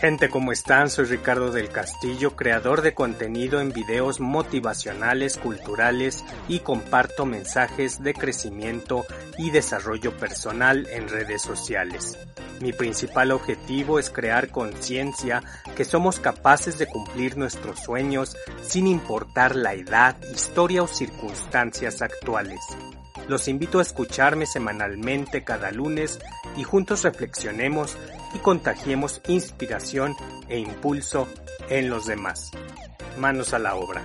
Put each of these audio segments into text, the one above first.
Gente, ¿cómo están? Soy Ricardo del Castillo, creador de contenido en videos motivacionales, culturales y comparto mensajes de crecimiento y desarrollo personal en redes sociales. Mi principal objetivo es crear conciencia que somos capaces de cumplir nuestros sueños sin importar la edad, historia o circunstancias actuales. Los invito a escucharme semanalmente cada lunes y juntos reflexionemos y contagiemos inspiración e impulso en los demás. Manos a la obra.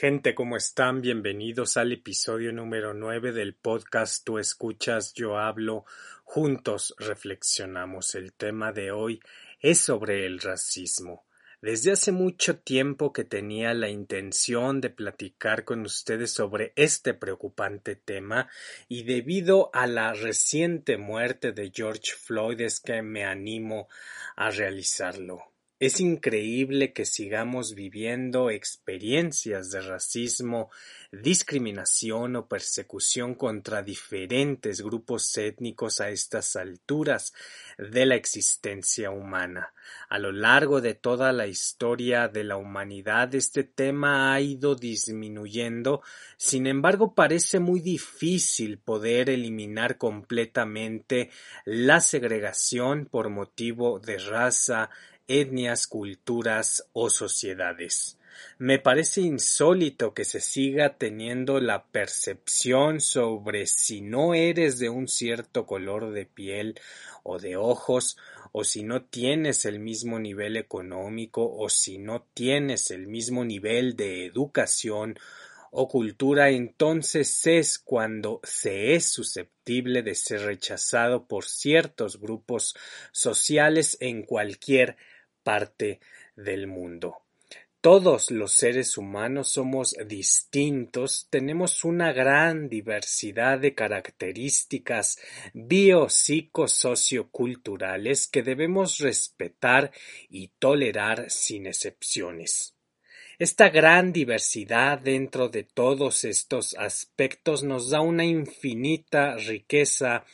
Gente, ¿cómo están? Bienvenidos al episodio número 9 del podcast Tú escuchas, yo hablo. Juntos reflexionamos. El tema de hoy es sobre el racismo. Desde hace mucho tiempo que tenía la intención de platicar con ustedes sobre este preocupante tema y debido a la reciente muerte de George Floyd es que me animo a realizarlo. Es increíble que sigamos viviendo experiencias de racismo, discriminación o persecución contra diferentes grupos étnicos a estas alturas de la existencia humana. A lo largo de toda la historia de la humanidad este tema ha ido disminuyendo, sin embargo parece muy difícil poder eliminar completamente la segregación por motivo de raza, etnias, culturas o sociedades. Me parece insólito que se siga teniendo la percepción sobre si no eres de un cierto color de piel o de ojos, o si no tienes el mismo nivel económico, o si no tienes el mismo nivel de educación o cultura, entonces es cuando se es susceptible de ser rechazado por ciertos grupos sociales en cualquier parte del mundo. Todos los seres humanos somos distintos, tenemos una gran diversidad de características biopsicosocioculturales que debemos respetar y tolerar sin excepciones. Esta gran diversidad dentro de todos estos aspectos nos da una infinita riqueza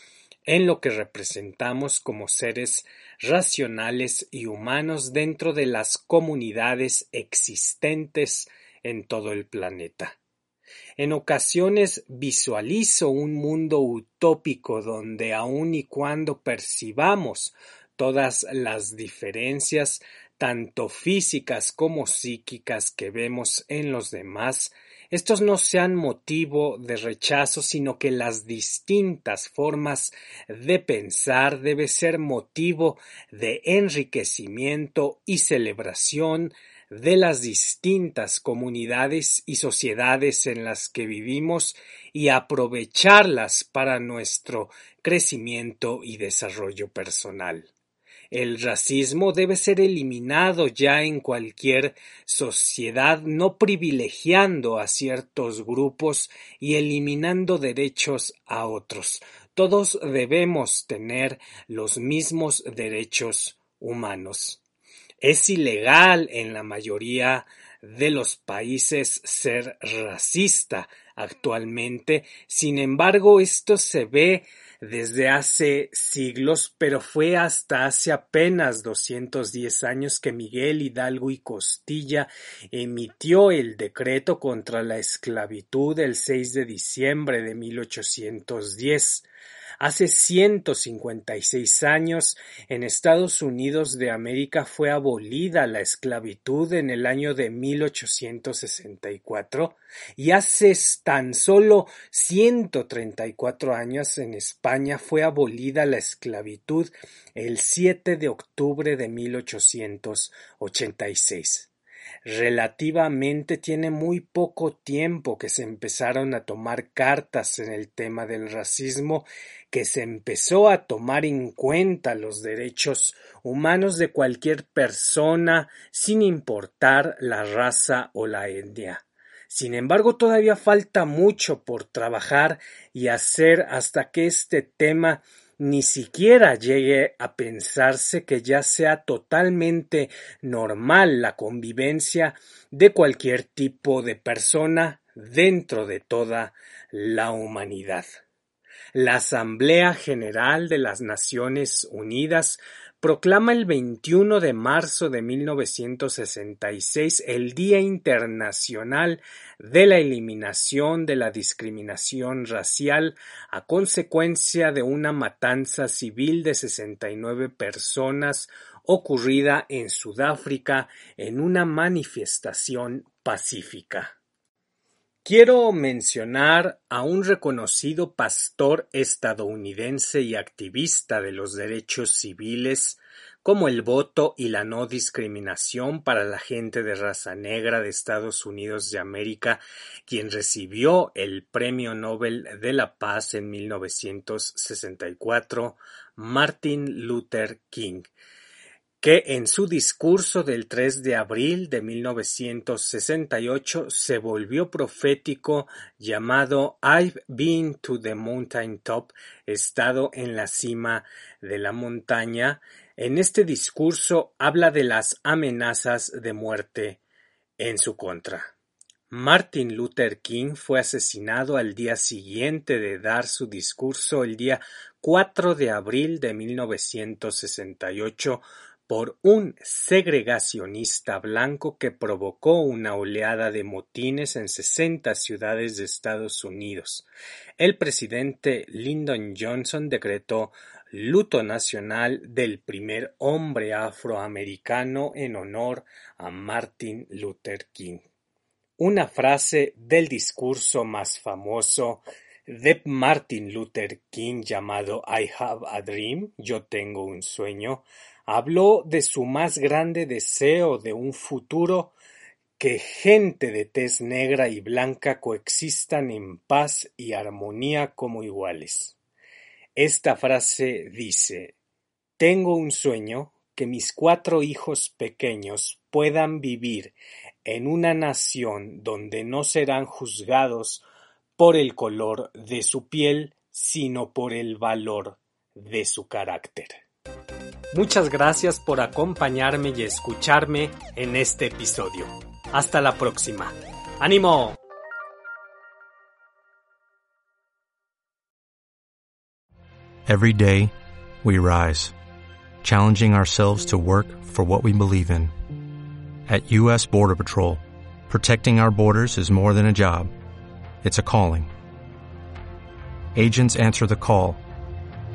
en lo que representamos como seres racionales y humanos dentro de las comunidades existentes en todo el planeta. En ocasiones visualizo un mundo utópico donde aun y cuando percibamos todas las diferencias tanto físicas como psíquicas que vemos en los demás, estos no sean motivo de rechazo, sino que las distintas formas de pensar debe ser motivo de enriquecimiento y celebración de las distintas comunidades y sociedades en las que vivimos y aprovecharlas para nuestro crecimiento y desarrollo personal. El racismo debe ser eliminado ya en cualquier sociedad, no privilegiando a ciertos grupos y eliminando derechos a otros. Todos debemos tener los mismos derechos humanos. Es ilegal en la mayoría de los países ser racista actualmente, sin embargo esto se ve desde hace siglos, pero fue hasta hace apenas 210 años que Miguel Hidalgo y Costilla emitió el decreto contra la esclavitud el 6 de diciembre de 1810. Hace 156 años, en Estados Unidos de América fue abolida la esclavitud en el año de 1864 y hace tan solo 134 años en España fue abolida la esclavitud el 7 de octubre de 1886. Relativamente tiene muy poco tiempo que se empezaron a tomar cartas en el tema del racismo, que se empezó a tomar en cuenta los derechos humanos de cualquier persona sin importar la raza o la etnia. Sin embargo, todavía falta mucho por trabajar y hacer hasta que este tema ni siquiera llegue a pensarse que ya sea totalmente normal la convivencia de cualquier tipo de persona dentro de toda la humanidad. La Asamblea General de las Naciones Unidas proclama el 21 de marzo de 1966 el Día Internacional de la Eliminación de la Discriminación Racial a consecuencia de una matanza civil de 69 personas ocurrida en Sudáfrica en una manifestación pacífica. Quiero mencionar a un reconocido pastor estadounidense y activista de los derechos civiles como el voto y la no discriminación para la gente de raza negra de Estados Unidos de América, quien recibió el Premio Nobel de la Paz en 1964, Martin Luther King que en su discurso del 3 de abril de 1968 se volvió profético llamado I've been to the mountain top, estado en la cima de la montaña. En este discurso habla de las amenazas de muerte en su contra. Martin Luther King fue asesinado al día siguiente de dar su discurso el día 4 de abril de 1968 por un segregacionista blanco que provocó una oleada de motines en sesenta ciudades de Estados Unidos. El presidente Lyndon Johnson decretó luto nacional del primer hombre afroamericano en honor a Martin Luther King. Una frase del discurso más famoso de Martin Luther King llamado I Have a Dream, Yo tengo un sueño, Habló de su más grande deseo de un futuro que gente de tez negra y blanca coexistan en paz y armonía como iguales. Esta frase dice Tengo un sueño que mis cuatro hijos pequeños puedan vivir en una nación donde no serán juzgados por el color de su piel, sino por el valor de su carácter. Muchas gracias por acompañarme y escucharme en este episodio. Hasta la próxima. ¡Ánimo! Every day, we rise, challenging ourselves to work for what we believe in. At U.S. Border Patrol, protecting our borders is more than a job, it's a calling. Agents answer the call